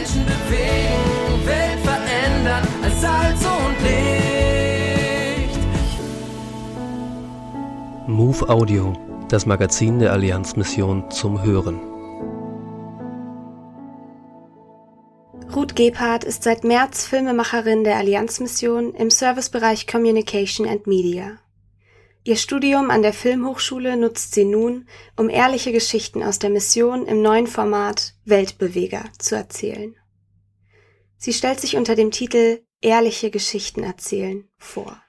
Menschen bewegen, Welt verändern als Salz und Licht. Move Audio, das Magazin der Allianzmission zum Hören. Ruth Gebhardt ist seit März Filmemacherin der Allianzmission im Servicebereich Communication and Media. Ihr Studium an der Filmhochschule nutzt sie nun, um ehrliche Geschichten aus der Mission im neuen Format Weltbeweger zu erzählen. Sie stellt sich unter dem Titel Ehrliche Geschichten erzählen vor.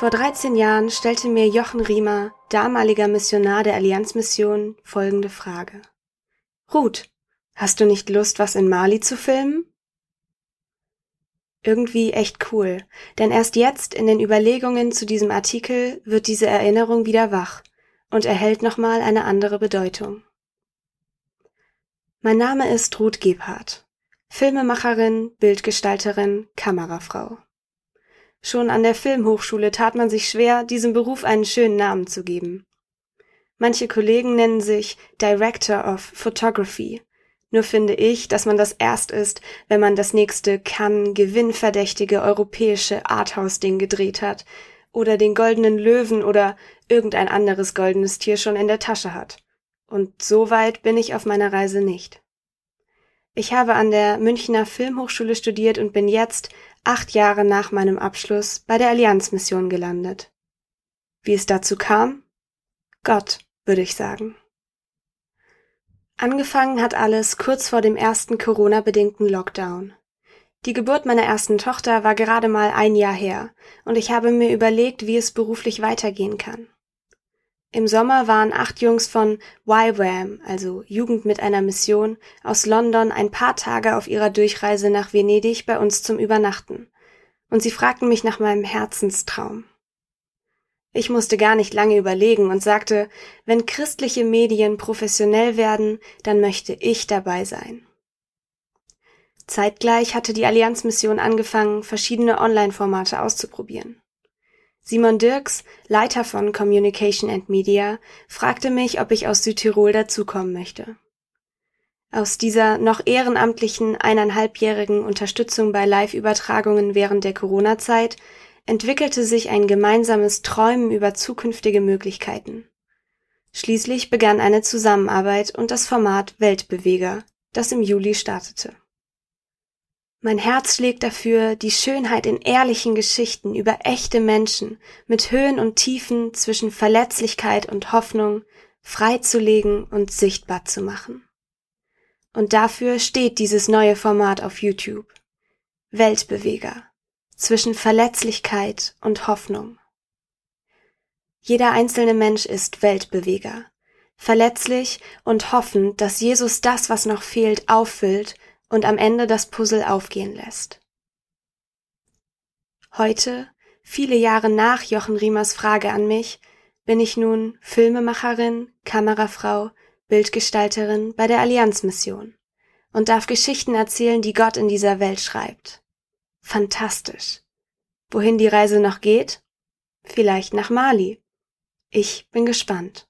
Vor 13 Jahren stellte mir Jochen Riemer, damaliger Missionar der Allianzmission, folgende Frage. Ruth, hast du nicht Lust, was in Mali zu filmen? Irgendwie echt cool, denn erst jetzt in den Überlegungen zu diesem Artikel wird diese Erinnerung wieder wach und erhält nochmal eine andere Bedeutung. Mein Name ist Ruth Gebhardt, Filmemacherin, Bildgestalterin, Kamerafrau. Schon an der Filmhochschule tat man sich schwer, diesem Beruf einen schönen Namen zu geben. Manche Kollegen nennen sich Director of Photography. Nur finde ich, dass man das erst ist, wenn man das nächste kann gewinnverdächtige europäische Arthouse-Ding gedreht hat oder den goldenen Löwen oder irgendein anderes goldenes Tier schon in der Tasche hat. Und so weit bin ich auf meiner Reise nicht. Ich habe an der Münchner Filmhochschule studiert und bin jetzt acht Jahre nach meinem Abschluss bei der Allianzmission gelandet. Wie es dazu kam? Gott, würde ich sagen. Angefangen hat alles kurz vor dem ersten Corona-bedingten Lockdown. Die Geburt meiner ersten Tochter war gerade mal ein Jahr her, und ich habe mir überlegt, wie es beruflich weitergehen kann. Im Sommer waren acht Jungs von YWAM, also Jugend mit einer Mission, aus London ein paar Tage auf ihrer Durchreise nach Venedig bei uns zum Übernachten. Und sie fragten mich nach meinem Herzenstraum. Ich musste gar nicht lange überlegen und sagte, wenn christliche Medien professionell werden, dann möchte ich dabei sein. Zeitgleich hatte die Allianzmission angefangen, verschiedene Online-Formate auszuprobieren. Simon Dirks, Leiter von Communication and Media, fragte mich, ob ich aus Südtirol dazukommen möchte. Aus dieser noch ehrenamtlichen eineinhalbjährigen Unterstützung bei Live-Übertragungen während der Corona-Zeit entwickelte sich ein gemeinsames Träumen über zukünftige Möglichkeiten. Schließlich begann eine Zusammenarbeit und das Format Weltbeweger, das im Juli startete. Mein Herz schlägt dafür, die Schönheit in ehrlichen Geschichten über echte Menschen mit Höhen und Tiefen zwischen Verletzlichkeit und Hoffnung freizulegen und sichtbar zu machen. Und dafür steht dieses neue Format auf YouTube. Weltbeweger zwischen Verletzlichkeit und Hoffnung. Jeder einzelne Mensch ist Weltbeweger, verletzlich und hoffend, dass Jesus das, was noch fehlt, auffüllt und am Ende das Puzzle aufgehen lässt. Heute, viele Jahre nach Jochen Riemers Frage an mich, bin ich nun Filmemacherin, Kamerafrau, Bildgestalterin bei der Allianzmission und darf Geschichten erzählen, die Gott in dieser Welt schreibt. Fantastisch. Wohin die Reise noch geht? Vielleicht nach Mali. Ich bin gespannt.